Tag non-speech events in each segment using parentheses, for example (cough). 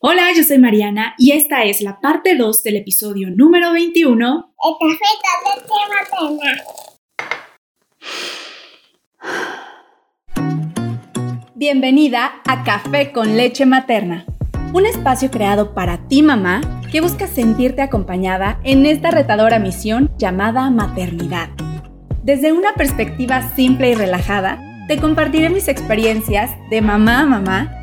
Hola, yo soy Mariana y esta es la parte 2 del episodio número 21. El café con leche materna. Bienvenida a Café con leche materna, un espacio creado para ti mamá que busca sentirte acompañada en esta retadora misión llamada maternidad. Desde una perspectiva simple y relajada, te compartiré mis experiencias de mamá a mamá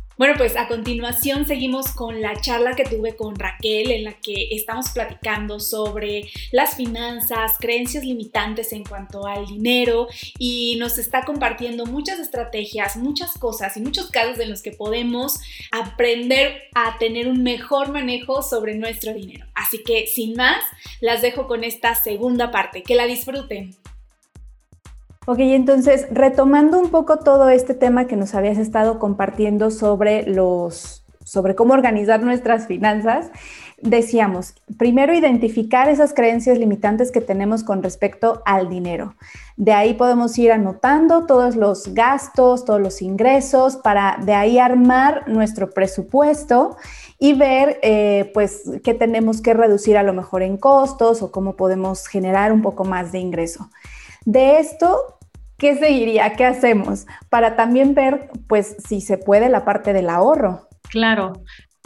Bueno, pues a continuación seguimos con la charla que tuve con Raquel en la que estamos platicando sobre las finanzas, creencias limitantes en cuanto al dinero y nos está compartiendo muchas estrategias, muchas cosas y muchos casos en los que podemos aprender a tener un mejor manejo sobre nuestro dinero. Así que sin más, las dejo con esta segunda parte. Que la disfruten. Ok, entonces retomando un poco todo este tema que nos habías estado compartiendo sobre los sobre cómo organizar nuestras finanzas, decíamos, primero identificar esas creencias limitantes que tenemos con respecto al dinero. De ahí podemos ir anotando todos los gastos, todos los ingresos, para de ahí armar nuestro presupuesto y ver eh, pues qué tenemos que reducir a lo mejor en costos o cómo podemos generar un poco más de ingreso. De esto, ¿qué seguiría? ¿Qué hacemos? Para también ver, pues, si se puede la parte del ahorro. Claro.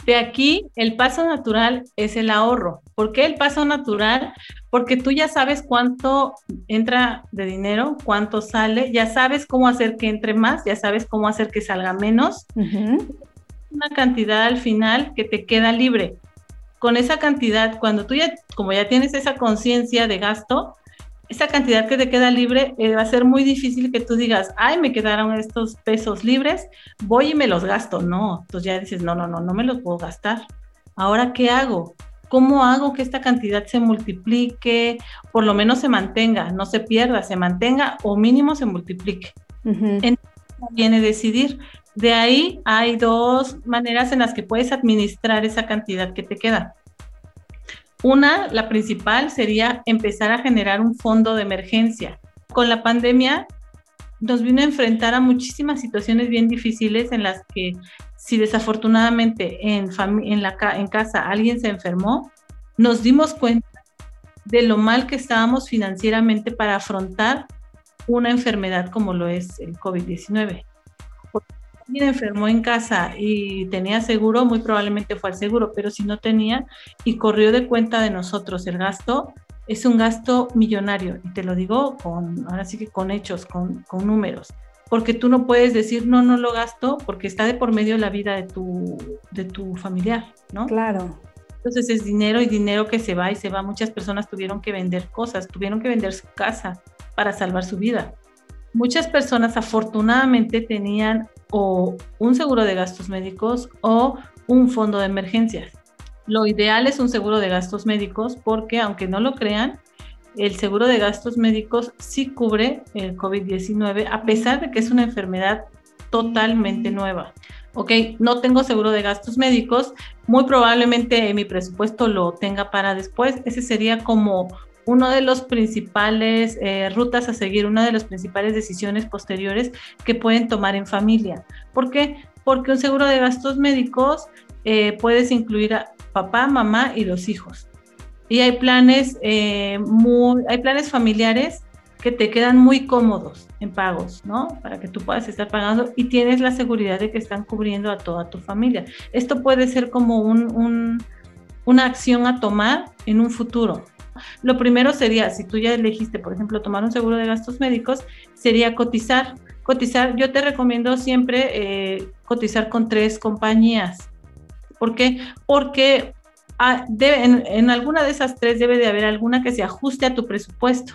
De aquí, el paso natural es el ahorro. ¿Por qué el paso natural? Porque tú ya sabes cuánto entra de dinero, cuánto sale, ya sabes cómo hacer que entre más, ya sabes cómo hacer que salga menos. Una cantidad al final que te queda libre. Con esa cantidad, cuando tú ya, como ya tienes esa conciencia de gasto, esa cantidad que te queda libre eh, va a ser muy difícil que tú digas, ay, me quedaron estos pesos libres, voy y me los gasto. No, entonces ya dices, no, no, no, no me los puedo gastar. Ahora, ¿qué hago? ¿Cómo hago que esta cantidad se multiplique, por lo menos se mantenga, no se pierda, se mantenga o mínimo se multiplique? Entonces, viene decidir. De ahí hay dos maneras en las que puedes administrar esa cantidad que te queda. Una, la principal, sería empezar a generar un fondo de emergencia. Con la pandemia nos vino a enfrentar a muchísimas situaciones bien difíciles en las que si desafortunadamente en, en, en casa alguien se enfermó, nos dimos cuenta de lo mal que estábamos financieramente para afrontar una enfermedad como lo es el COVID-19 alguien enfermó en casa y tenía seguro, muy probablemente fue al seguro, pero si no tenía y corrió de cuenta de nosotros el gasto, es un gasto millonario. Y te lo digo con, ahora sí que con hechos, con, con números. Porque tú no puedes decir, no, no lo gasto, porque está de por medio la vida de tu, de tu familiar, ¿no? Claro. Entonces es dinero y dinero que se va y se va. Muchas personas tuvieron que vender cosas, tuvieron que vender su casa para salvar su vida. Muchas personas afortunadamente tenían o un seguro de gastos médicos o un fondo de emergencias. Lo ideal es un seguro de gastos médicos porque, aunque no lo crean, el seguro de gastos médicos sí cubre el COVID-19 a pesar de que es una enfermedad totalmente nueva. Ok, no tengo seguro de gastos médicos, muy probablemente mi presupuesto lo tenga para después. Ese sería como uno de los principales eh, rutas a seguir, una de las principales decisiones posteriores que pueden tomar en familia. ¿Por qué? Porque un seguro de gastos médicos eh, puedes incluir a papá, mamá y los hijos. Y hay planes, eh, muy, hay planes familiares que te quedan muy cómodos en pagos, ¿no? Para que tú puedas estar pagando y tienes la seguridad de que están cubriendo a toda tu familia. Esto puede ser como un, una acción a tomar en un futuro, lo primero sería, si tú ya elegiste, por ejemplo, tomar un seguro de gastos médicos, sería cotizar. Cotizar, yo te recomiendo siempre eh, cotizar con tres compañías. ¿Por qué? Porque ah, en, alguna de esas tres debe de haber alguna que se ajuste a tu presupuesto.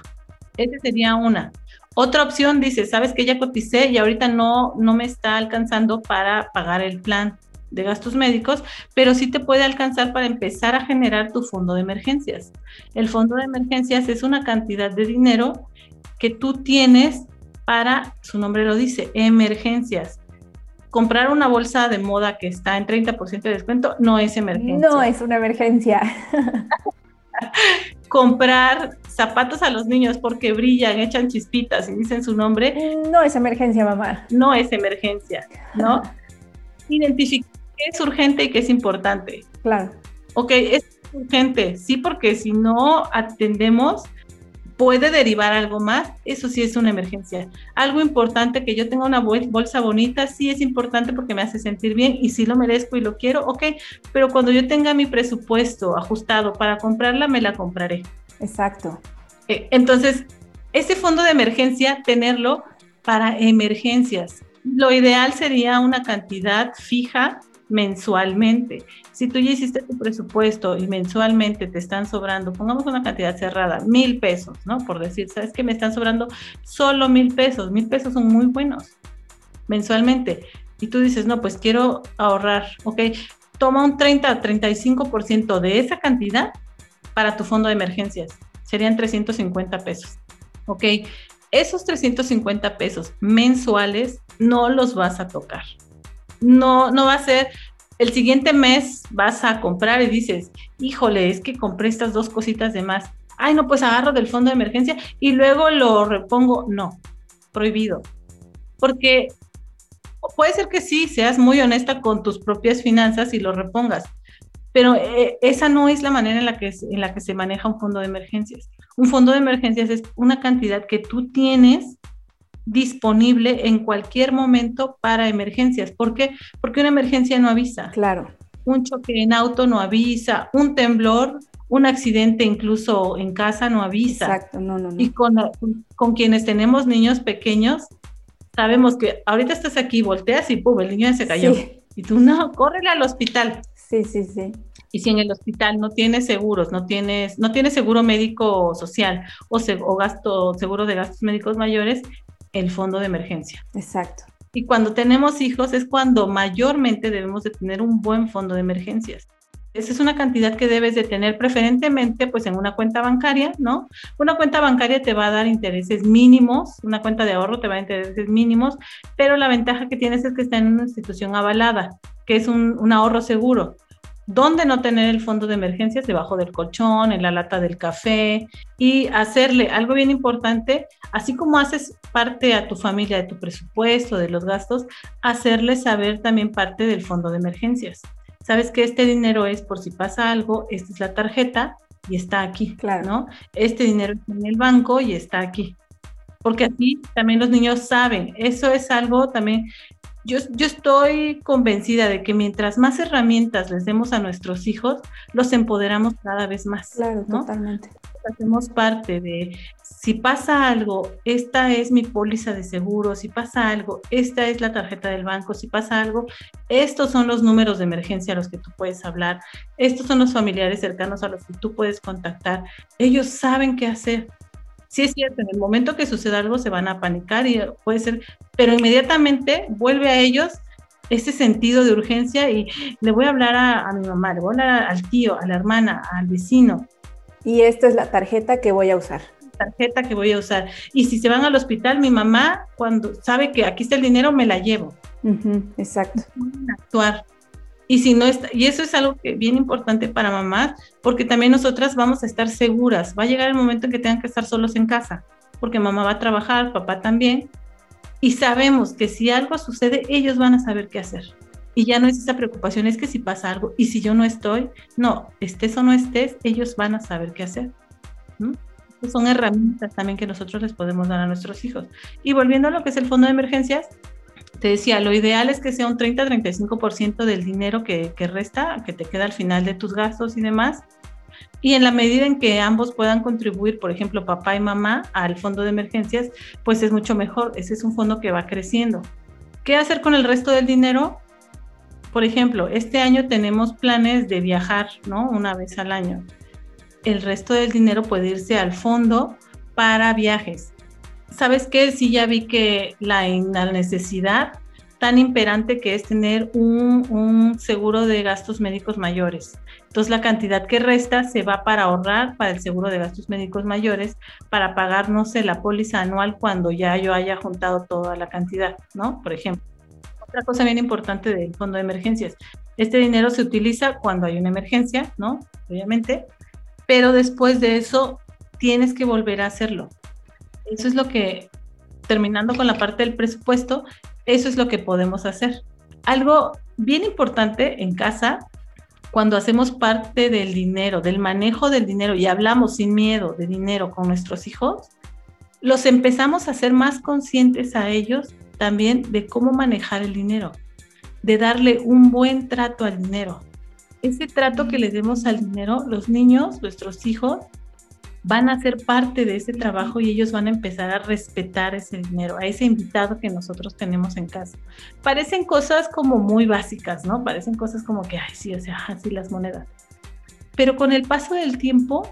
Esa sería una. Otra opción dice, sabes que ya coticé y ahorita no, no me está alcanzando para pagar el plan. De gastos médicos, pero sí te puede alcanzar para empezar a generar tu fondo de emergencias. El fondo de emergencias es una cantidad de dinero que tú tienes para, su nombre lo dice, emergencias. Comprar una bolsa de moda que está en 30% de descuento no es emergencia. No es una emergencia. (laughs) Comprar zapatos a los niños porque brillan, echan chispitas y dicen su nombre. No es emergencia, mamá. No es emergencia, ¿no? Identificar (laughs) es urgente y qué es importante. Claro. Ok, es urgente, sí, porque si no atendemos, puede derivar algo más, eso sí es una emergencia. Algo importante, que yo tenga una bolsa bonita, sí es importante porque me hace sentir bien y sí lo merezco y lo quiero, ok, pero cuando yo tenga mi presupuesto ajustado para comprarla, me la compraré. Exacto. Eh, entonces, ese fondo de emergencia, tenerlo para emergencias. Lo ideal sería una cantidad fija mensualmente. Si tú ya hiciste tu presupuesto y mensualmente te están sobrando, pongamos una cantidad cerrada, mil pesos, ¿no? Por decir, ¿sabes que me están sobrando solo mil pesos? Mil pesos son muy buenos mensualmente. Y tú dices, no, pues quiero ahorrar, ok, toma un 30 35% de esa cantidad para tu fondo de emergencias. Serían 350 pesos, ok. Esos 350 pesos mensuales no los vas a tocar no, no va a ser, el siguiente mes vas a comprar y dices, híjole, es que compré estas dos cositas de más. Ay, no, pues agarro del fondo de emergencia y luego lo repongo. No, prohibido. Porque puede ser que sí, seas muy honesta con tus propias finanzas y lo repongas, pero eh, esa no es la manera en la, que, en la que se maneja un fondo de emergencias. Un fondo de emergencias es una cantidad que tú tienes disponible en cualquier momento para emergencias. ¿Por qué? Porque una emergencia no avisa. Claro. Un choque en auto no avisa, un temblor, un accidente incluso en casa no avisa. Exacto, no, no, no. Y con, con quienes tenemos niños pequeños, sabemos que ahorita estás aquí, volteas y ¡pum! el niño ya se cayó. Y tú, no, córrele al hospital. Sí, sí, sí. Y si en el hospital no tienes seguros, no tienes, no tienes seguro médico social o, o gasto, seguro de gastos médicos mayores, el fondo de emergencia. Exacto. Y cuando tenemos hijos es cuando mayormente debemos de tener un buen fondo de emergencias. Esa es una cantidad que debes de tener preferentemente pues en una cuenta bancaria, ¿no? Una cuenta bancaria te va a dar intereses mínimos, una cuenta de ahorro te va a dar intereses mínimos, pero la ventaja que tienes es que está en una institución avalada, que es un, un ahorro seguro. ¿Dónde no tener el fondo de emergencias? Debajo del colchón, en la lata del café y hacerle algo bien importante, así como haces parte a tu familia de tu presupuesto, de los gastos, hacerle saber también parte del fondo de emergencias. Sabes que este dinero es por si pasa algo, esta es la tarjeta y está aquí, claro. ¿no? Este dinero está en el banco y está aquí. Porque así también los niños saben, eso es algo también yo, estoy convencida de que mientras más herramientas les demos a nuestros hijos, los empoderamos cada vez más. Claro, totalmente. Hacemos parte de, si pasa algo, esta es mi póliza de seguro, si pasa algo, esta es la tarjeta del banco, si pasa algo, estos son los números de emergencia a los que tú puedes hablar, estos son los familiares cercanos a los que tú puedes contactar. Ellos saben qué hacer sí es cierto, en el momento que suceda algo se van a panicar y puede ser, pero inmediatamente vuelve a ellos ese sentido de urgencia y le voy a hablar a, mi mamá, le voy a hablar al tío, a la hermana, al vecino. Y esta es la tarjeta que voy a usar. Tarjeta que voy a usar. Y si se van al hospital, mi mamá, cuando sabe que aquí está el dinero, me la llevo. exacto. Actuar. Y si no está, y eso es algo que bien importante para mamás, porque también nosotras vamos a estar seguras. Va a llegar el momento en que tengan que estar solos en casa, porque mamá va a trabajar, papá también, y sabemos que si algo sucede, ellos van a saber qué hacer. Y ya no es esa preocupación, es que si pasa algo y si yo no estoy, no, estés o no estés, ellos van a saber qué hacer. Son herramientas también que nosotros les podemos dar a nuestros hijos. Y volviendo a lo que es el fondo de emergencias, te decía, lo ideal es que sea un 30-35% del dinero que, resta, que te queda al final de tus gastos y demás. Y en la medida en que ambos puedan contribuir, por ejemplo, papá y mamá, al fondo de emergencias, pues es mucho mejor. Ese es un fondo que va creciendo. ¿Qué hacer con el resto del dinero? Por ejemplo, este año tenemos planes de viajar, ¿no? Una vez al año. El resto del dinero puede irse al fondo para viajes. ¿Sabes qué? Sí, ya vi que la, necesidad tan imperante que es tener un, un, seguro de gastos médicos mayores. Entonces la cantidad que resta se va para ahorrar para el seguro de gastos médicos mayores, para pagar, no sé, la póliza anual cuando ya yo haya juntado toda la cantidad, ¿no? Por ejemplo. Otra cosa bien importante del fondo de emergencias. Este dinero se utiliza cuando hay una emergencia, ¿no? Obviamente. Pero después de eso tienes que volver a hacerlo. Eso es lo que, terminando con la parte del presupuesto, eso es lo que podemos hacer. Algo bien importante en casa, cuando hacemos parte del dinero, del manejo del dinero y hablamos sin miedo de dinero con nuestros hijos, los empezamos a ser más conscientes a ellos también de cómo manejar el dinero, de darle un buen trato al dinero. Ese trato que les demos al dinero, los niños, nuestros hijos, van a ser parte de ese trabajo y ellos van a empezar a respetar ese dinero, a ese invitado que nosotros tenemos en casa. Parecen cosas como muy básicas, ¿no? Parecen cosas como que, ay, sí, o sea, así las monedas. Pero con el paso del tiempo,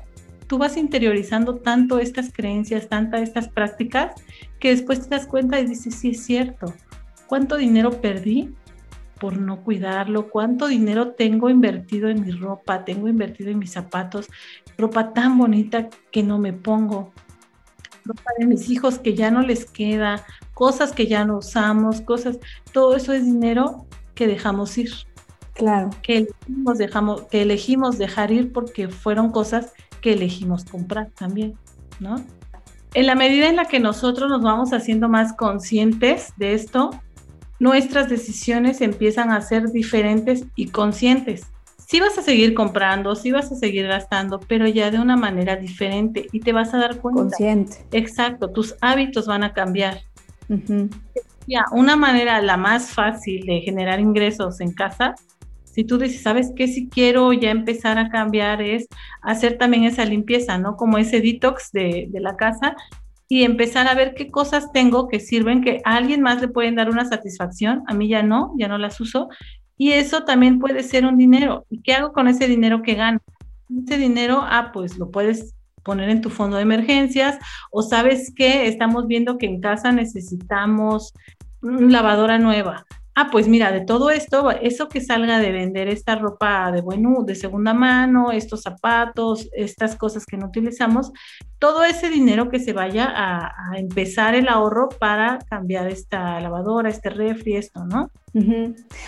tú vas interiorizando tanto estas creencias, tantas estas prácticas, que después te das cuenta y dices, sí, es cierto. ¿Cuánto dinero perdí por no cuidarlo, cuánto dinero tengo invertido en mi ropa, tengo invertido en mis zapatos, ropa tan bonita que no me pongo, ropa de mis hijos que ya no les queda, cosas que ya no usamos, cosas, todo eso es dinero que dejamos ir. Claro. Que elegimos, dejamos, que elegimos dejar ir porque fueron cosas que elegimos comprar también, ¿no? En la medida en la que nosotros nos vamos haciendo más conscientes de esto, nuestras decisiones empiezan a ser diferentes y conscientes. Sí vas a seguir comprando, sí vas a seguir gastando, pero ya de una manera diferente y te vas a dar cuenta. Consciente. Exacto, tus hábitos van a cambiar. Ya, una manera la más fácil de generar ingresos en casa, si tú dices, ¿sabes qué? Si quiero ya empezar a cambiar es hacer también esa limpieza, ¿no? Como ese detox de, de la casa y empezar a ver qué cosas tengo que sirven, que a alguien más le pueden dar una satisfacción, a mí ya no, ya no las uso, y eso también puede ser un dinero. ¿Y qué hago con ese dinero que gano? Ese dinero, ah, pues lo puedes poner en tu fondo de emergencias o sabes que estamos viendo que en casa necesitamos una lavadora nueva ah, pues mira, de todo esto, eso que salga de vender esta ropa de buen de segunda mano, estos zapatos, estas cosas que no utilizamos, todo ese dinero que se vaya a, empezar el ahorro para cambiar esta lavadora, este refri, esto, ¿no?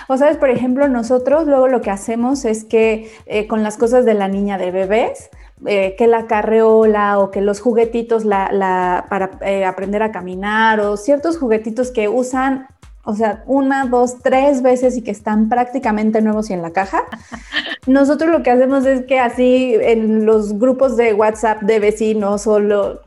O sabes, por ejemplo, nosotros luego lo que hacemos es que eh, con las cosas de la niña de bebés, eh, que la carreola o que los juguetitos para eh, aprender a caminar o ciertos juguetitos que usan o sea, una, dos, tres veces y que están prácticamente nuevos y en la caja. (laughs) Nosotros lo que hacemos es que así en los grupos de WhatsApp de vecinos o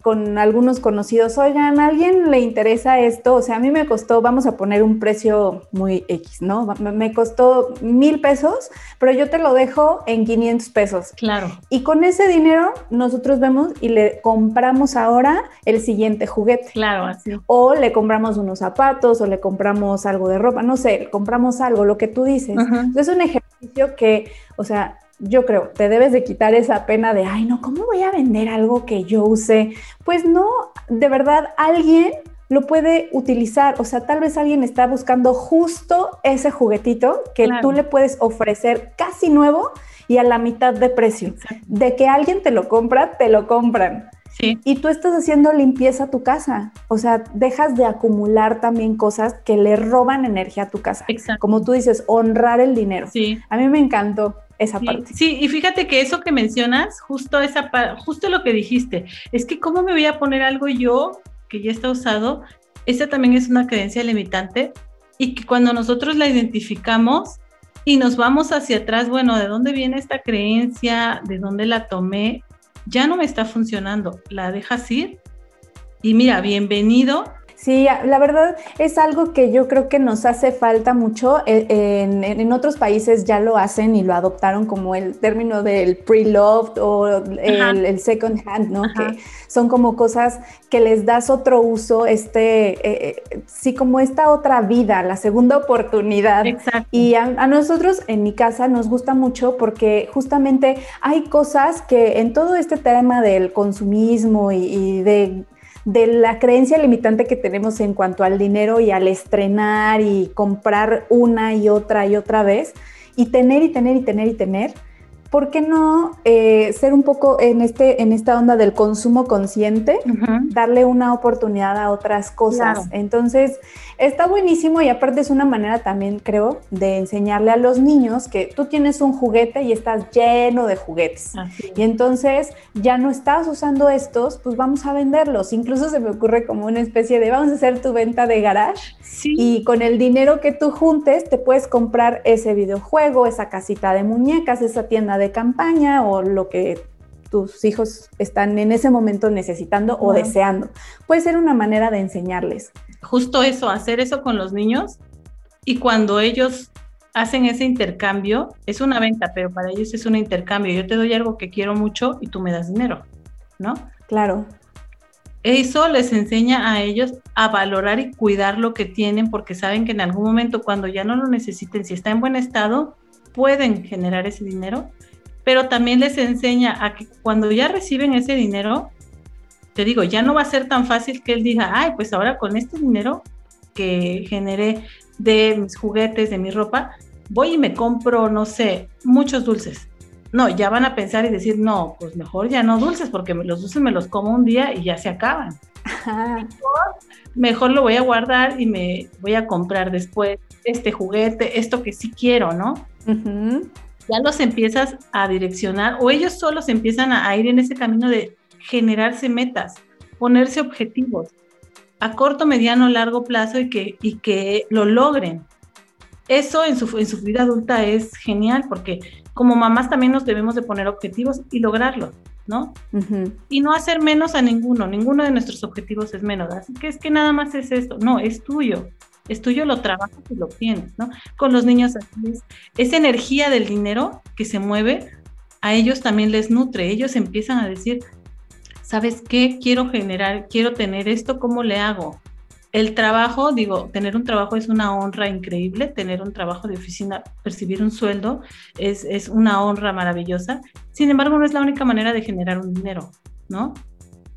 con algunos conocidos, oigan, ¿a alguien le interesa esto? O sea, a mí me costó, vamos a poner un precio muy X, ¿no? Me costó mil pesos, pero yo te lo dejo en 500 pesos. Claro. Y con ese dinero nosotros vemos y le compramos ahora el siguiente juguete. Claro, así. O le compramos unos zapatos o le compramos algo de ropa, no sé, compramos algo, lo que tú dices. Es un ejercicio que, o sea, yo creo, te debes de quitar esa pena de, ay, no, ¿cómo voy a vender algo que yo use? Pues no, de verdad, alguien lo puede utilizar, o sea, tal vez alguien está buscando justo ese juguetito que tú le puedes ofrecer casi nuevo y a la mitad de precio. De que alguien te lo compra, te lo compran. Y tú estás haciendo limpieza a tu casa. O sea, dejas de acumular también cosas que le roban energía a tu casa. Exacto. Como tú dices, honrar el dinero. Sí. A mí me encantó esa parte. Sí, y fíjate que eso que mencionas, justo esa justo lo que dijiste, es que cómo me voy a poner algo yo que ya está usado, esa también es una creencia limitante y que cuando nosotros la identificamos y nos vamos hacia atrás, bueno, ¿de dónde viene esta creencia? ¿De dónde la tomé? Ya no me está funcionando, la dejas ir. Y mira, bienvenido Sí, la verdad es algo que yo creo que nos hace falta mucho. E, en, otros países ya lo hacen y lo adoptaron como el término del pre-loved o el, second hand, ¿no? Que son como cosas que les das otro uso, este, eh, eh, sí, como esta otra vida, la segunda oportunidad. Exacto. Y a, nosotros en mi casa nos gusta mucho porque justamente hay cosas que en todo este tema del consumismo y de de la creencia limitante que tenemos en cuanto al dinero y al estrenar y comprar una y otra y otra vez y tener y tener y tener y tener ¿por qué no eh, ser un poco en, este, en esta onda del consumo consciente, darle una oportunidad a otras cosas? Entonces, está buenísimo y aparte es una manera también, creo, de enseñarle a los niños que tú tienes un juguete y estás lleno de juguetes. Y entonces ya no estás usando estos, pues vamos a venderlos. Incluso se me ocurre como una especie de, vamos a hacer tu venta de garage y con el dinero que tú juntes te puedes comprar ese videojuego, esa casita de muñecas, esa tienda de campaña o lo que tus hijos están en ese momento necesitando o deseando. Puede ser una manera de enseñarles. Justo eso, hacer eso con los niños y cuando ellos hacen ese intercambio, es una venta, pero para ellos es un intercambio. Yo te doy algo que quiero mucho y tú me das dinero, ¿no? Claro. Eso les enseña a ellos a valorar y cuidar lo que tienen porque saben que en algún momento cuando ya no lo necesiten, si está en buen estado, pueden generar ese dinero pero también les enseña a que cuando ya reciben ese dinero, te digo, ya no va a ser tan fácil que él diga, ay, pues ahora con este dinero que generé de mis juguetes, de mi ropa, voy y me compro, no sé, muchos dulces. No, ya van a pensar y decir, no, pues mejor ya no dulces, porque los dulces me los como un día y ya se acaban. Mejor, lo voy a guardar y me voy a comprar después este juguete, esto que sí quiero, ¿no? Ya los empiezas a direccionar o ellos solos empiezan a, ir en ese camino de generarse metas, ponerse objetivos a corto, mediano, largo plazo y que, y que lo logren. Eso en su, en su vida adulta es genial porque como mamás también nos debemos de poner objetivos y lograrlos, ¿no? Y no hacer menos a ninguno, ninguno de nuestros objetivos es menos. Así que es que nada más es esto, no, es tuyo es tuyo, lo trabajas y lo tienes, ¿no? Con los niños es, esa energía del dinero que se mueve, a ellos también les nutre, ellos empiezan a decir, ¿sabes qué? Quiero generar, quiero tener esto, ¿cómo le hago? El trabajo, digo, tener un trabajo es una honra increíble, tener un trabajo de oficina, percibir un sueldo es, es una honra maravillosa, sin embargo no es la única manera de generar un dinero, ¿no?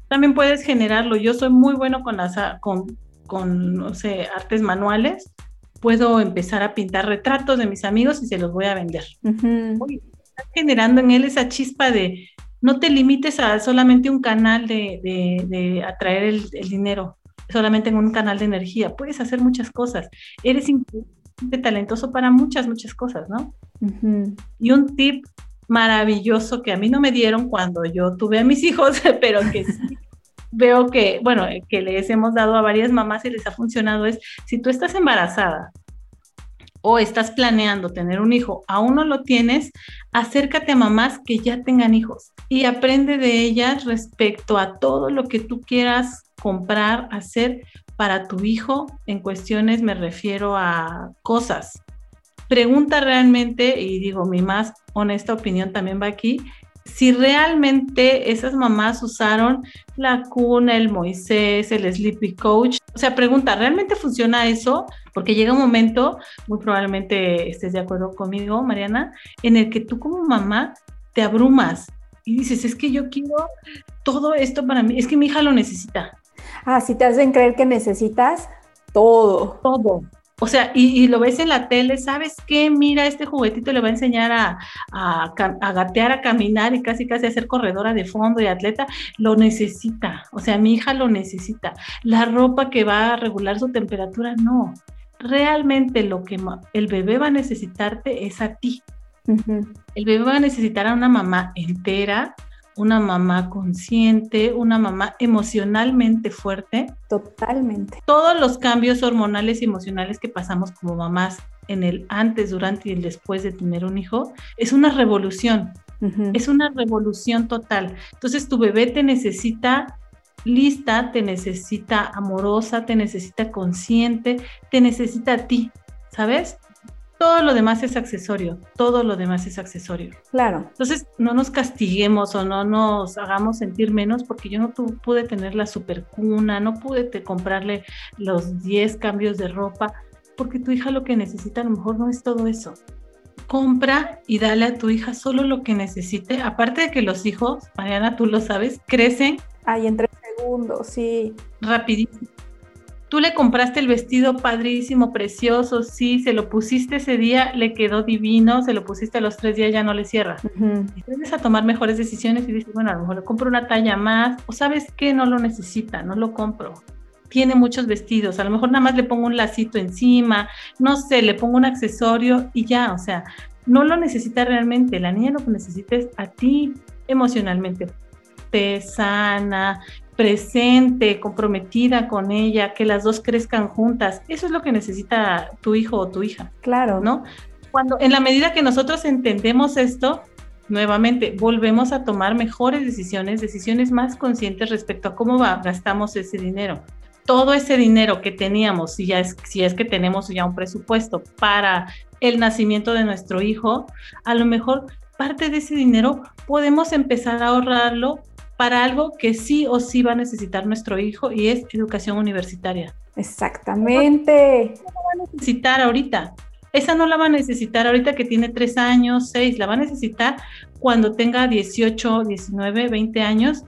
También puedes generarlo. Yo soy muy bueno con, las, con con, no sé, artes manuales, puedo empezar a pintar retratos de mis amigos y se los voy a vender. estás generando en él esa chispa de no te limites a solamente un canal de, atraer el, dinero, solamente en un canal de energía. Puedes hacer muchas cosas. Eres talentoso para muchas, muchas cosas, ¿no? Y un tip maravilloso que a mí no me dieron cuando yo tuve a mis hijos, (laughs) pero que sí veo que, bueno, que les hemos dado a varias mamás y les ha funcionado es, si tú estás embarazada o estás planeando tener un hijo, aún no lo tienes, acércate a mamás que ya tengan hijos y aprende de ellas respecto a todo lo que tú quieras comprar, hacer para tu hijo. En cuestiones me refiero a cosas. Pregunta realmente, y digo, mi más honesta opinión también va aquí, si realmente esas mamás usaron la cuna, el Moisés, el Sleepy Coach. O sea, pregunta, ¿realmente funciona eso? Porque llega un momento, muy probablemente estés de acuerdo conmigo, Mariana, en el que tú como mamá te abrumas y dices, es que yo quiero todo esto para mí, es que mi hija lo necesita. Ah, si te hacen creer que necesitas todo. Todo. O sea, y, lo ves en la tele, ¿sabes qué? Mira, este juguetito le va a enseñar a, a, gatear, a caminar y casi casi a ser corredora de fondo y atleta. Lo necesita. O sea, mi hija lo necesita. La ropa que va a regular su temperatura, no. Realmente lo que el bebé va a necesitarte es a ti. El bebé va a necesitar a una mamá entera, una mamá consciente, una mamá emocionalmente fuerte. Totalmente. Todos los cambios hormonales y emocionales que pasamos como mamás en el antes, durante y el después de tener un hijo, es una revolución. Es una revolución total. Entonces tu bebé te necesita lista, te necesita amorosa, te necesita consciente, te necesita a ti, ¿sabes? Todo lo demás es accesorio, todo lo demás es accesorio. Claro. Entonces, no nos castiguemos o no nos hagamos sentir menos porque yo no pude tener la supercuna, no pude comprarle los 10 cambios de ropa, porque tu hija lo que necesita a lo mejor no es todo eso. Compra y dale a tu hija solo lo que necesite. Aparte de que los hijos, Mariana, tú lo sabes, crecen. Ay, entre profundo, sí. Rapidísimo. Tú le compraste el vestido padrísimo, precioso, sí, se lo pusiste ese día, le quedó divino, se lo pusiste a los tres días, ya no le cierra. Y tienes a tomar mejores decisiones y dices, bueno, a lo mejor le compro una talla más, o sabes que no lo necesita, no lo compro. Tiene muchos vestidos, a lo mejor nada más le pongo un lacito encima, no sé, le pongo un accesorio y ya, o sea, no lo necesita realmente, la niña lo que necesita es a ti emocionalmente, te sana, presente, comprometida con ella, que las dos crezcan juntas. Eso es lo que necesita tu hijo o tu hija. Claro. ¿No? Cuando, en la medida que nosotros entendemos esto, nuevamente volvemos a tomar mejores decisiones, decisiones más conscientes respecto a cómo gastamos ese dinero. Todo ese dinero que teníamos, si, ya es, si es que tenemos ya un presupuesto para el nacimiento de nuestro hijo, a lo mejor parte de ese dinero podemos empezar a ahorrarlo para algo que sí o sí va a necesitar nuestro hijo y es educación universitaria. Exactamente. No va a necesitar ahorita. Esa no la va a necesitar ahorita que tiene tres años, seis, la va a necesitar cuando tenga 18, 19, 20 años.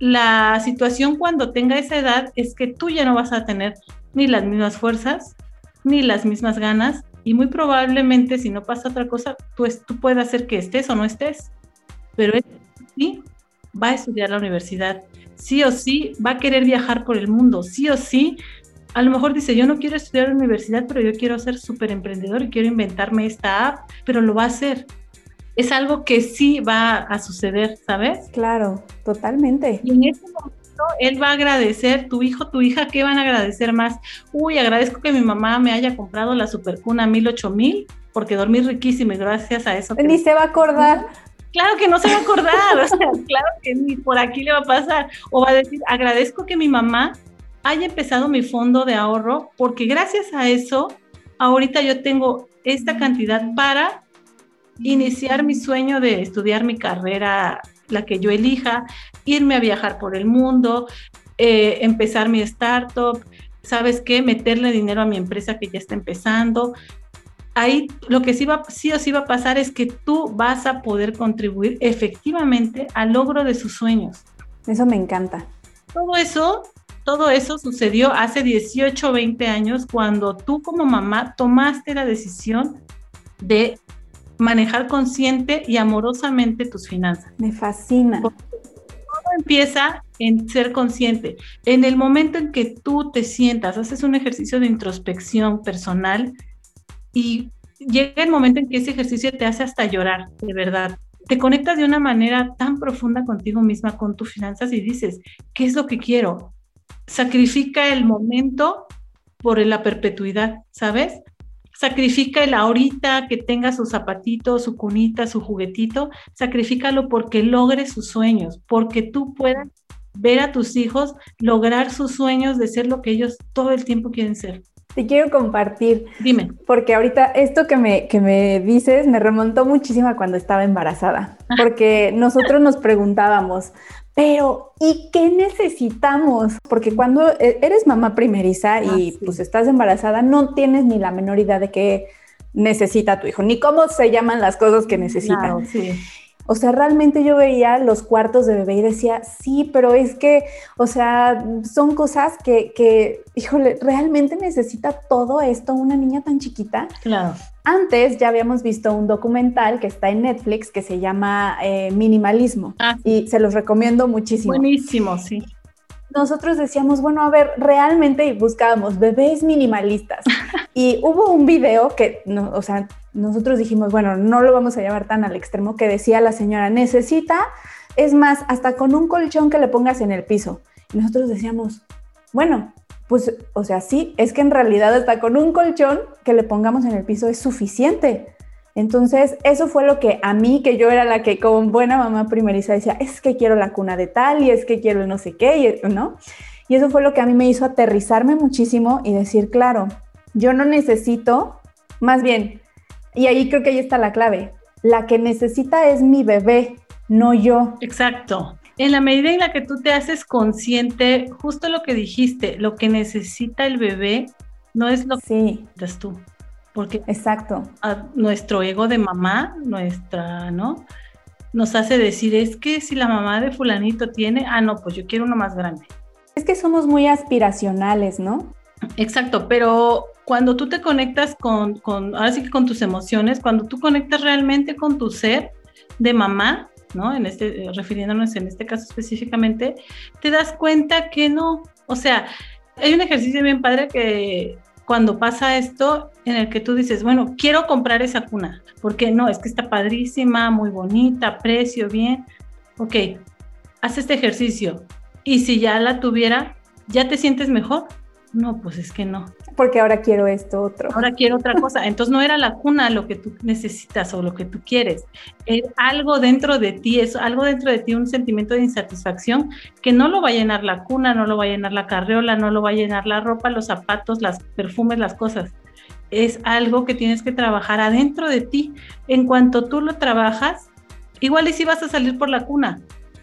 La situación cuando tenga esa edad es que tú ya no vas a tener ni las mismas fuerzas, ni las mismas ganas, y muy probablemente si no pasa otra cosa, pues tú puedes hacer que estés o no estés. Pero sí va a estudiar la universidad, sí o sí va a querer viajar por el mundo, sí o sí. A lo mejor dice, yo no quiero estudiar la universidad, pero yo quiero ser súper emprendedor y quiero inventarme esta app, pero lo va a hacer. Es algo que sí va a suceder, ¿sabes? Claro, totalmente. Y en ese momento él va a agradecer, tu hijo, tu hija, ¿qué van a agradecer más? Uy, agradezco que mi mamá me haya comprado la supercuna 1000, porque dormí riquísimo y gracias a eso. Ni se va a acordar. Claro que no se va a acordar, o sea, claro que ni por aquí le va a pasar. O va a decir, agradezco que mi mamá haya empezado mi fondo de ahorro, porque gracias a eso, ahorita yo tengo esta cantidad para iniciar mi sueño de estudiar mi carrera, la que yo elija, irme a viajar por el mundo, eh, empezar mi startup, ¿sabes qué? Meterle dinero a mi empresa que ya está empezando, ahí lo que sí, va, sí o sí va a pasar es que tú vas a poder contribuir efectivamente al logro de sus sueños. Eso me encanta. Todo eso, todo eso sucedió hace 18 o 20 años cuando tú como mamá tomaste la decisión de manejar consciente y amorosamente tus finanzas. Me fascina. todo empieza en ser consciente. En el momento en que tú te sientas, haces un ejercicio de introspección personal, y llega el momento en que ese ejercicio te hace hasta llorar, de verdad. Te conectas de una manera tan profunda contigo misma, con tus finanzas y dices, ¿qué es lo que quiero? Sacrifica el momento por la perpetuidad, ¿sabes? Sacrifica el ahorita que tenga su zapatito, su cunita, su juguetito, sacrifícalo porque logre sus sueños, porque tú puedas ver a tus hijos lograr sus sueños de ser lo que ellos todo el tiempo quieren ser. Te quiero compartir. Dime. Porque ahorita esto que me, que me dices me remontó muchísimo a cuando estaba embarazada. Porque nosotros nos preguntábamos, pero ¿y qué necesitamos? Porque cuando e, eres mamá primeriza y ah, pues estás embarazada, no tienes ni la menor idea de qué necesita tu hijo, ni cómo se llaman las cosas que necesita. Claro, sí. O sea, realmente yo veía los cuartos de bebé y decía, sí, pero es que, o sea, son cosas que, que, híjole, realmente necesita todo esto una niña tan chiquita. Claro. Antes ya habíamos visto un documental que está en Netflix que se llama eh, Minimalismo ah. y se los recomiendo muchísimo. Buenísimo, sí nosotros decíamos, bueno, a ver, realmente buscábamos bebés minimalistas. (laughs) y hubo un video que, no, o sea, nosotros dijimos, bueno, no lo vamos a llevar tan al extremo, que decía la señora, necesita, es más, hasta con un colchón que le pongas en el piso. Y nosotros decíamos, bueno, pues, o sea, sí, es que en realidad hasta con un colchón que le pongamos en el piso es suficiente. Entonces, eso fue lo que a mí, que yo era la que como buena mamá primeriza decía, es que quiero la cuna de tal y es que quiero el no sé qué, ¿no? Y eso fue lo que a mí me hizo aterrizarme muchísimo y decir, claro, yo no necesito, más bien, y ahí creo que ahí está la clave, la que necesita es mi bebé, no yo. Exacto. En la medida en la que tú te haces consciente, justo lo que dijiste, lo que necesita el bebé no es lo que necesitas tú porque exacto a nuestro ego de mamá nuestra no nos hace decir es que si la mamá de fulanito tiene ah no pues yo quiero uno más grande Es que somos muy aspiracionales, ¿no? Exacto, pero cuando tú te conectas con, ahora sí que con tus emociones, cuando tú conectas realmente con tu ser de mamá, ¿no? En este, eh, refiriéndonos en este caso específicamente, te das cuenta que no, o sea, hay un ejercicio bien padre que cuando pasa esto en el que tú dices, bueno, quiero comprar esa cuna, porque no, es que está padrísima, muy bonita, precio, bien, ok, haz este ejercicio y si ya la tuviera, ¿ya te sientes mejor? No, pues es que no. Porque ahora quiero esto otro. Ahora quiero otra cosa. Entonces no era la cuna lo que tú necesitas o lo que tú quieres. Es algo dentro de ti, es algo dentro de ti, un sentimiento de insatisfacción que no lo va a llenar la cuna, no lo va a llenar la carriola, no lo va a llenar la ropa, los zapatos, las perfumes, las cosas. Es algo que tienes que trabajar adentro de ti. En cuanto tú lo trabajas, igual y si vas a salir por la cuna,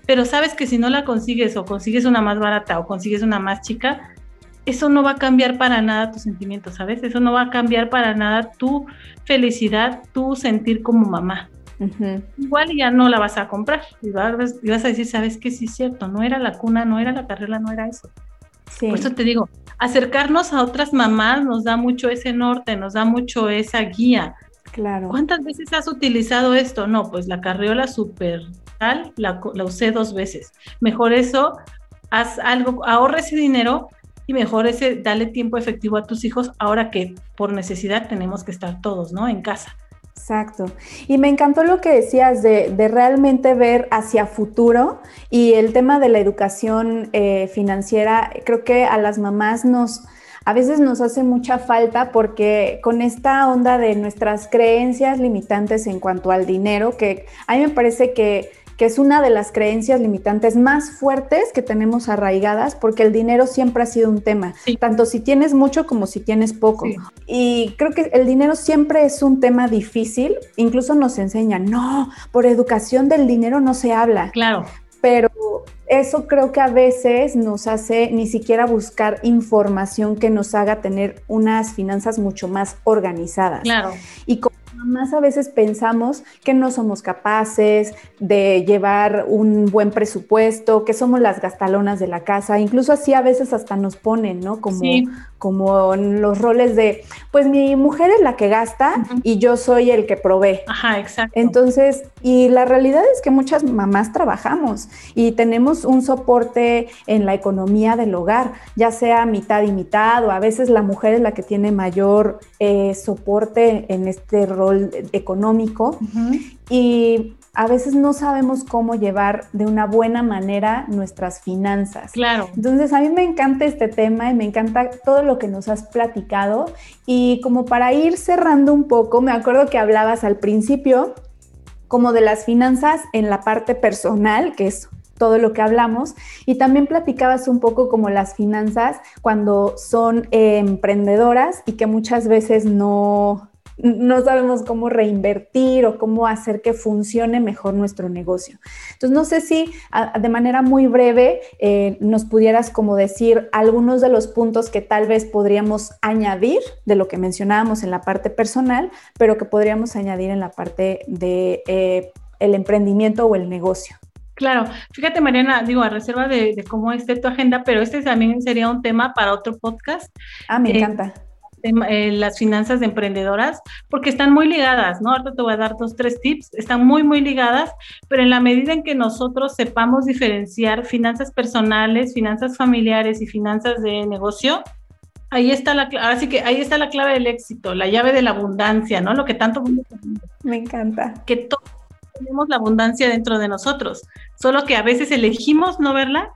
pero sabes que si no la consigues o consigues una más barata o consigues una más chica, eso no va a cambiar para nada tus sentimientos, ¿sabes? Eso no va a cambiar para nada tu felicidad, tu sentir como mamá. Igual ya no la vas a comprar y vas, a decir, ¿sabes qué? Sí es cierto, no era la cuna, no era la carrera, no era eso. Por eso te digo, acercarnos a otras mamás nos da mucho ese norte, nos da mucho esa guía. Claro. ¿Cuántas veces has utilizado esto? No, pues la carriola super tal, la, la usé dos veces. Mejor eso, haz algo, ahorra ese dinero y mejor ese dale tiempo efectivo a tus hijos ahora que por necesidad tenemos que estar todos, ¿no? En casa. Exacto. Y me encantó lo que decías de, realmente ver hacia futuro y el tema de la educación eh, financiera, creo que a las mamás nos, a veces nos hace mucha falta porque con esta onda de nuestras creencias limitantes en cuanto al dinero, que a mí me parece que que es una de las creencias limitantes más fuertes que tenemos arraigadas, porque el dinero siempre ha sido un tema, tanto si tienes mucho como si tienes poco. Y creo que el dinero siempre es un tema difícil, incluso nos enseñan, no, por educación del dinero no se habla. Claro. Pero eso creo que a veces nos hace ni siquiera buscar información que nos haga tener unas finanzas mucho más organizadas. Claro. Y más a veces pensamos que no somos capaces de llevar un buen presupuesto, que somos las gastalonas de la casa, incluso así a veces hasta nos ponen, ¿no? Como, como los roles de, pues mi mujer es la que gasta y yo soy el que provee. Ajá, exacto. Entonces, y la realidad es que muchas mamás trabajamos y tenemos un soporte en la economía del hogar, ya sea mitad y mitad o a veces la mujer es la que tiene mayor eh, soporte en este rol económico. Y a veces no sabemos cómo llevar de una buena manera nuestras finanzas. Claro. Entonces, a mí me encanta este tema y me encanta todo lo que nos has platicado. Y como para ir cerrando un poco, me acuerdo que hablabas al principio como de las finanzas en la parte personal, que es todo lo que hablamos, y también platicabas un poco como las finanzas cuando son eh, emprendedoras y que muchas veces no, no sabemos cómo reinvertir o cómo hacer que funcione mejor nuestro negocio. Entonces, no sé si de manera muy breve eh, nos pudieras como decir algunos de los puntos que tal vez podríamos añadir de lo que mencionábamos en la parte personal, pero que podríamos añadir en la parte de eh, el emprendimiento o el negocio. Claro, fíjate Mariana, digo, a reserva de, cómo esté tu agenda, pero este también sería un tema para otro podcast. Ah, me eh, encanta eh, las finanzas de emprendedoras, porque están muy ligadas, ¿no? Ahorita te voy a dar dos, tres tips, están muy, muy ligadas, pero en la medida en que nosotros sepamos diferenciar finanzas personales, finanzas familiares y finanzas de negocio, ahí está la así que ahí está la clave del éxito, la llave de la abundancia, ¿no? Lo que tanto me encanta. Que todos tenemos la abundancia dentro de nosotros, solo que a veces elegimos no verla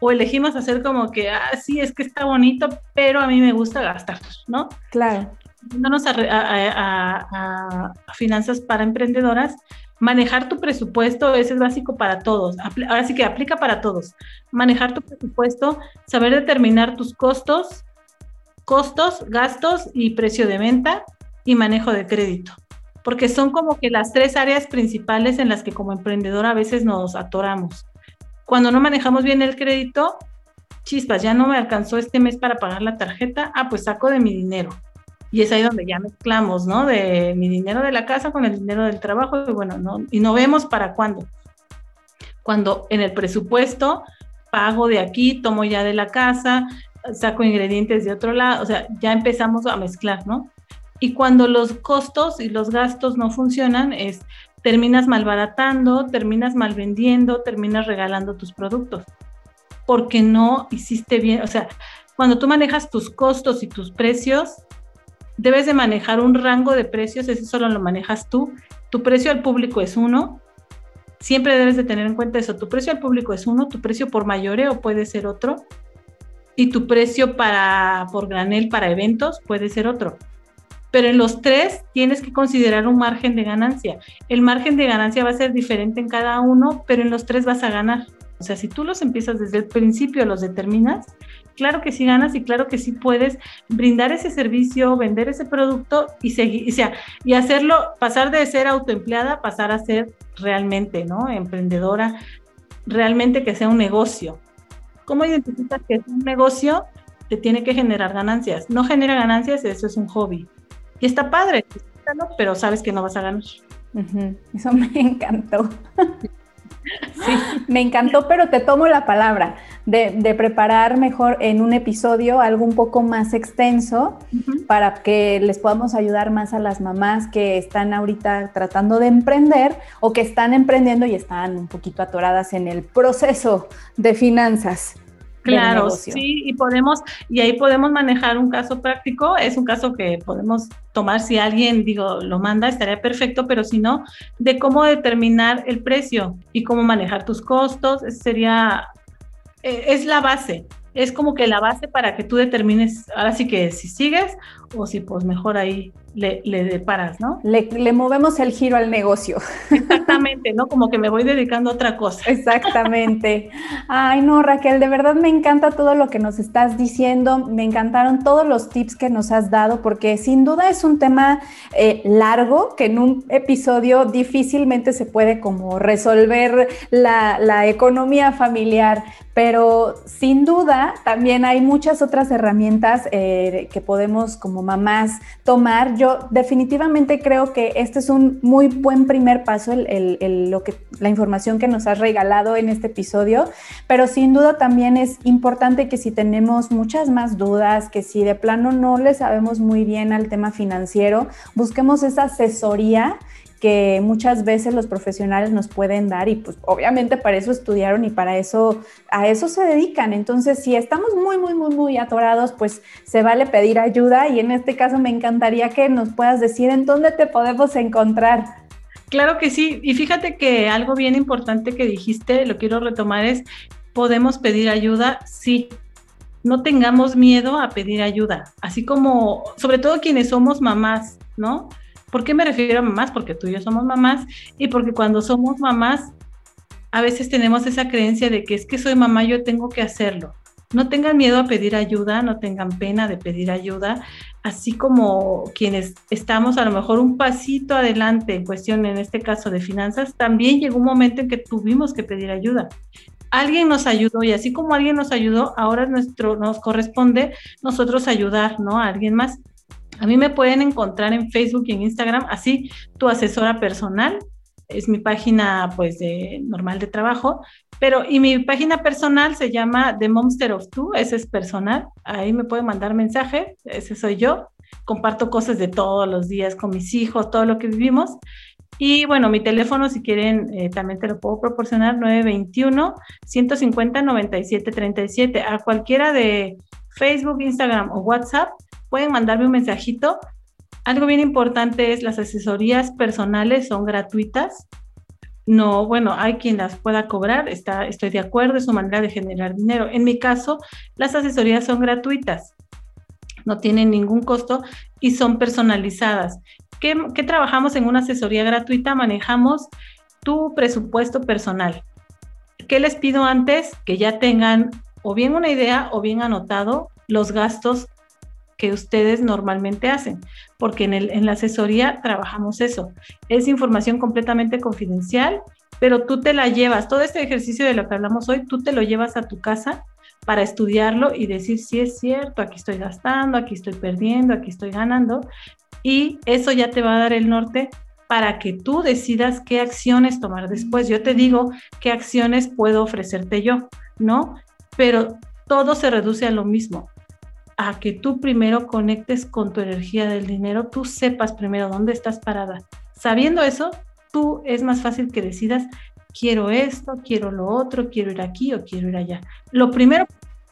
o elegimos hacer como que, ah, sí, es que está bonito, pero a mí me gusta gastar, ¿no? Claro. Yéndonos a, a, finanzas para emprendedoras, manejar tu presupuesto, ese es básico para todos. Ahora sí que aplica para todos. Manejar tu presupuesto, saber determinar tus costos, costos, gastos y precio de venta y manejo de crédito. Porque son como que las tres áreas principales en las que como emprendedor a veces nos atoramos. Cuando no manejamos bien el crédito, chispas, ya no me alcanzó este mes para pagar la tarjeta, ah, pues saco de mi dinero. Y es ahí donde ya mezclamos, ¿no? De mi dinero de la casa con el dinero del trabajo y bueno, no, y no vemos para cuándo. Cuando en el presupuesto pago de aquí, tomo ya de la casa, saco ingredientes de otro lado, o sea, ya empezamos a mezclar, ¿no? Y cuando los costos y los gastos no funcionan, es terminas malbaratando, terminas mal vendiendo, terminas regalando tus productos, porque no hiciste bien, o sea, cuando tú manejas tus costos y tus precios, debes de manejar un rango de precios, ese solo lo manejas tú. Tu precio al público es uno. Siempre debes de tener en cuenta eso. Tu precio al público es uno, tu precio por mayoreo puede ser otro y tu precio para por granel para eventos puede ser otro. Pero en los tres tienes que considerar un margen de ganancia. El margen de ganancia va a ser diferente en cada uno, pero en los tres vas a ganar. O sea, si tú los empiezas desde el principio, los determinas, claro que sí ganas y claro que sí puedes brindar ese servicio, vender ese producto y hacerlo, pasar de ser autoempleada, pasar a ser realmente, ¿no? Emprendedora, realmente que sea un negocio. ¿Cómo identificas que es un negocio? Te tiene que generar ganancias. No genera ganancias, eso es un hobby. Y está padre, pero sabes que no vas a ganar. Eso (laughs) me encantó. Sí, me encantó, pero te tomo la palabra de, preparar mejor en un episodio algo un poco más extenso para que les podamos ayudar más a las mamás que están ahorita tratando de emprender o que están emprendiendo y están un poquito atoradas en el proceso de finanzas. Claro, sí, y podemos, y ahí podemos manejar un caso práctico, es un caso que podemos tomar si alguien, digo, lo manda, estaría perfecto, pero si no, de cómo determinar el precio y cómo manejar tus costos, sería, eh, es la base, es como que la base para que tú determines, ahora sí que si sigues o si pues mejor ahí le, le deparas, ¿no? Le, movemos el giro al negocio. Exactamente, ¿no? Como que me voy dedicando a otra cosa. Exactamente. Ay, no, Raquel, de verdad me encanta todo lo que nos estás diciendo, me encantaron todos los tips que nos has dado, porque sin duda es un tema eh, largo que en un episodio difícilmente se puede como resolver la, la economía familiar, pero sin duda también hay muchas otras herramientas eh, que podemos como mamás tomar. Yo definitivamente creo que este es un muy buen primer paso, lo que, la información que nos has regalado en este episodio, pero sin duda también es importante que si tenemos muchas más dudas, que si de plano no le sabemos muy bien al tema financiero, busquemos esa asesoría que muchas veces los profesionales nos pueden dar y pues obviamente para eso estudiaron y para eso a eso se dedican. Entonces, si estamos muy muy muy muy atorados, pues se vale pedir ayuda y en este caso me encantaría que nos puedas decir en dónde te podemos encontrar. Claro que sí, y fíjate que algo bien importante que dijiste, lo quiero retomar es podemos pedir ayuda, sí. No tengamos miedo a pedir ayuda, así como sobre todo quienes somos mamás, ¿no? ¿Por qué me refiero a mamás? Porque tú y yo somos mamás y porque cuando somos mamás a veces tenemos esa creencia de que es que soy mamá, yo tengo que hacerlo. No tengan miedo a pedir ayuda, no tengan pena de pedir ayuda, así como quienes estamos a lo mejor un pasito adelante en cuestión, en este caso de finanzas, también llegó un momento en que tuvimos que pedir ayuda. Alguien nos ayudó y así como alguien nos ayudó, ahora nuestro, nos corresponde nosotros ayudar, ¿no? A alguien más. A mí me pueden encontrar en Facebook y en Instagram, así tu asesora personal. Es mi página pues de normal de trabajo, pero y mi página personal se llama The Monster of Two, ese es personal. Ahí me pueden mandar mensaje, ese soy yo. Comparto cosas de todos los días con mis hijos, todo lo que vivimos. Y bueno, mi teléfono, si quieren, eh, también te lo puedo proporcionar, 921-150-9737. A cualquiera de Facebook, Instagram o WhatsApp, pueden mandarme un mensajito. Algo bien importante es las asesorías personales son gratuitas. No, bueno, hay quien las pueda cobrar, estoy de acuerdo, es su manera de generar dinero. En mi caso, las asesorías son gratuitas, no tienen ningún costo y son personalizadas. ¿Qué, qué trabajamos en una asesoría gratuita? Manejamos tu presupuesto personal. ¿Qué les pido antes? Que ya tengan o bien una idea o bien anotado los gastos que ustedes normalmente hacen, porque en, el, en la asesoría trabajamos eso. Es información completamente confidencial, pero tú te la llevas, todo este ejercicio de lo que hablamos hoy, tú te lo llevas a tu casa para estudiarlo y decir si es cierto, aquí estoy gastando, aquí estoy perdiendo, aquí estoy ganando, y eso ya te va a dar el norte para que tú decidas qué acciones tomar después. Yo te digo qué acciones puedo ofrecerte yo, ¿no? pero todo se reduce a lo mismo, a que tú primero conectes con tu energía del dinero, tú sepas primero dónde estás parada. Sabiendo eso, tú es más fácil que decidas, quiero esto, quiero lo otro, quiero ir aquí o quiero ir allá. Lo primero,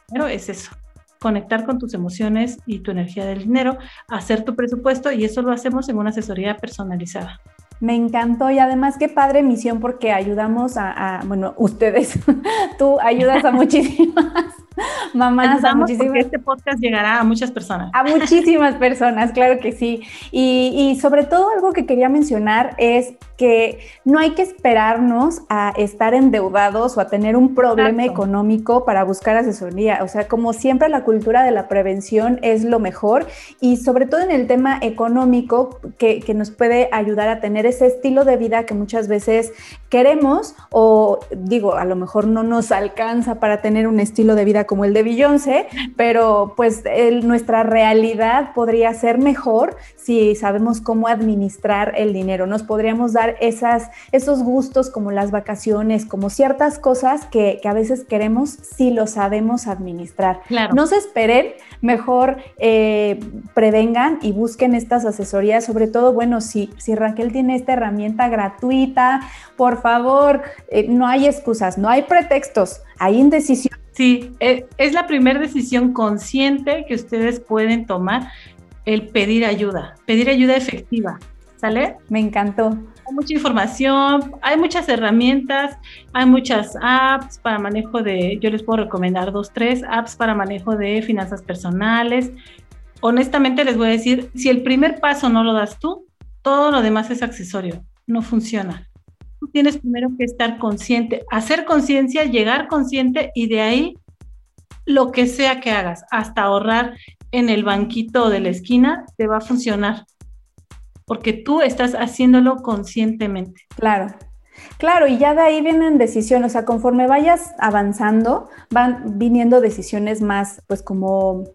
primero es eso, conectar con tus emociones y tu energía del dinero, hacer tu presupuesto y eso lo hacemos en una asesoría personalizada. Me encantó y además qué padre misión porque ayudamos a, bueno, ustedes, (laughs) tú ayudas a (laughs) muchísimas (laughs) mamás, a muchísimas... este podcast llegará a muchas personas. A muchísimas personas, claro que sí. Y, y sobre todo algo que quería mencionar es que no hay que esperarnos a estar endeudados o a tener un problema económico para buscar asesoría. O sea, como siempre la cultura de la prevención es lo mejor y sobre todo en el tema económico que, que nos puede ayudar a tener ese estilo de vida que muchas veces queremos o digo, a lo mejor no nos alcanza para tener un estilo de vida como el de Beyoncé, pero pues nuestra realidad podría ser mejor si sabemos cómo administrar el dinero. Nos podríamos dar esas, esos gustos como las vacaciones, como ciertas cosas que, a veces queremos si lo sabemos administrar. No se esperen, mejor eh, prevengan y busquen estas asesorías, sobre todo, bueno, si, si Raquel tiene esta herramienta gratuita, por favor, eh, no hay excusas, no hay pretextos, hay indecisión. Sí, eh, es la primera decisión consciente que ustedes pueden tomar el pedir ayuda, pedir ayuda efectiva. ¿Sale? Me encantó. Mucha información, hay muchas herramientas, hay muchas apps para manejo de, yo les puedo recomendar dos, tres apps para manejo de finanzas personales. Honestamente les voy a decir, si el primer paso no lo das tú, todo lo demás es accesorio, no funciona. Tú tienes primero que estar consciente, hacer conciencia, llegar consciente y de ahí lo que sea que hagas, hasta ahorrar en el banquito de la esquina, te va a funcionar, porque tú estás haciéndolo conscientemente. Claro. Claro, y ya de ahí vienen decisiones, o sea, conforme vayas avanzando, van viniendo decisiones más, pues como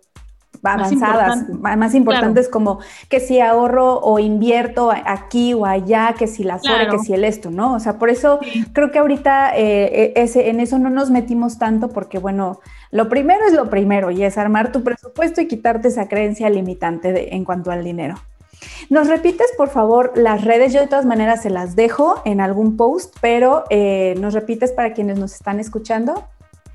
avanzadas, más, importantes como que si ahorro o invierto aquí o allá, que si la flora, que si el esto, ¿no? O sea, por eso creo que ahorita eh, e, ese, en eso no nos metimos tanto porque, bueno, lo primero es lo primero y es armar tu presupuesto y quitarte esa creencia limitante en cuanto al dinero. ¿Nos repites, por favor, las redes? Yo de todas maneras se las dejo en algún post, pero eh, nos repites para quienes nos están escuchando.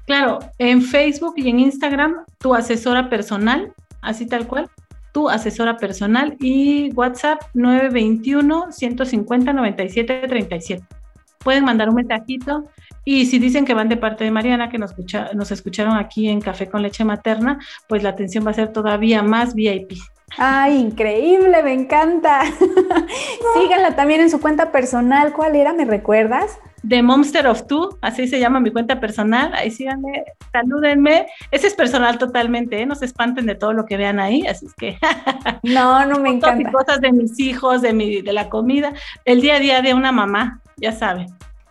Claro, en Facebook y en Instagram, tu asesora personal, así tal cual, tu asesora personal y WhatsApp 921-150-9737. Pueden mandar un mensajito y si dicen que van de parte de Mariana, que nos, nos escucharon aquí en Café con Leche Materna, pues la atención va a ser todavía más VIP. Ay, increíble, me encanta. (laughs) Síganla también en su cuenta personal. ¿Cuál era? ¿Me recuerdas? The Monster of Two, así se llama mi cuenta personal. Ahí síganme, salúdenme. Ese es personal totalmente, ¿eh? no se espanten de todo lo que vean ahí, así es que. (laughs) no, no me encanta. cosas de mis hijos, de, mi, de la comida, el día a día de una mamá, ya saben.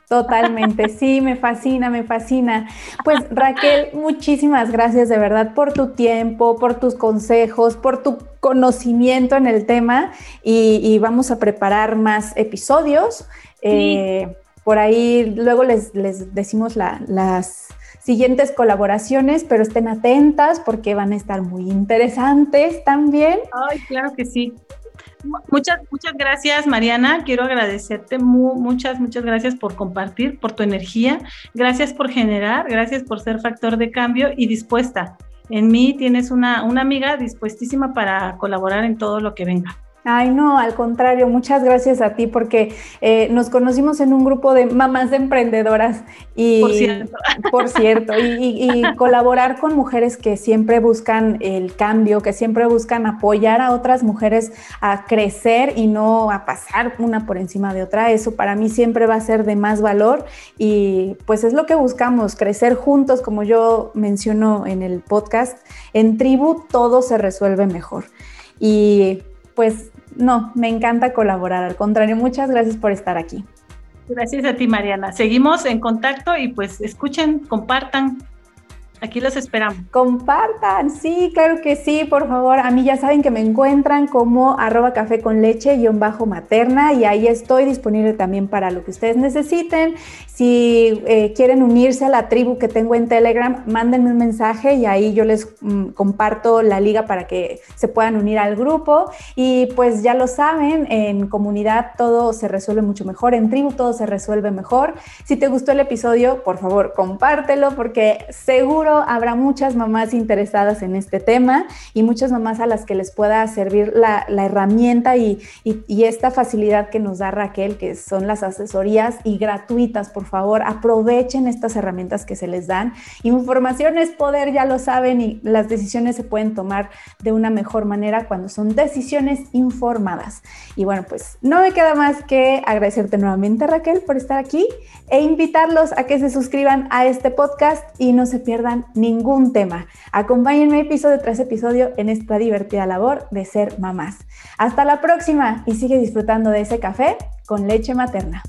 Totalmente, sí, me fascina, me fascina. Pues Raquel, muchísimas gracias de verdad por tu tiempo, por tus consejos, por tu conocimiento en el tema y, vamos a preparar más episodios. Eh, por ahí luego les, decimos las siguientes colaboraciones, pero estén atentas porque van a estar muy interesantes también. Ay, claro que sí. Muchas, muchas gracias, Mariana. Quiero agradecerte muchas, muchas gracias por compartir, por tu energía. Gracias por generar, gracias por ser factor de cambio y dispuesta. En mí tienes una, una amiga dispuestísima para colaborar en todo lo que venga. Ay, no, al contrario, muchas gracias a ti porque eh, nos conocimos en un grupo de mamás de emprendedoras y por cierto, (laughs) por cierto y, colaborar con mujeres que siempre buscan el cambio, que siempre buscan apoyar a otras mujeres a crecer y no a pasar una por encima de otra, eso para mí siempre va a ser de más valor y pues es lo que buscamos, crecer juntos, como yo menciono en el podcast, en tribu todo se resuelve mejor. Y pues no, me encanta colaborar. Al contrario, muchas gracias por estar aquí. Gracias a ti, Mariana. Seguimos en contacto y pues escuchen, compartan. Aquí los esperamos. Compartan, sí, claro que sí, por favor. A mí ya saben que me encuentran como arroba café con leche guion bajo materna y ahí estoy disponible también para lo que ustedes necesiten. Si eh, quieren unirse a la tribu que tengo en Telegram, mándenme un mensaje y ahí yo les mm, comparto la liga para que se puedan unir al grupo. Y pues ya lo saben, en comunidad todo se resuelve mucho mejor, en tribu todo se resuelve mejor. Si te gustó el episodio, por favor, compártelo porque seguro habrá muchas mamás interesadas en este tema y muchas mamás a las que les pueda servir la, herramienta y, y esta facilidad que nos da Raquel, que son las asesorías y gratuitas, por favor, aprovechen estas herramientas que se les dan. Información es poder, ya lo saben, y las decisiones se pueden tomar de una mejor manera cuando son decisiones informadas. Y bueno, pues no me queda más que agradecerte nuevamente, Raquel, por estar aquí e invitarlos a que se suscriban a este podcast y no se pierdan ningún tema. Acompáñenme episodio tras episodio en esta divertida labor de ser mamás. Hasta la próxima y sigue disfrutando de ese café con leche materna.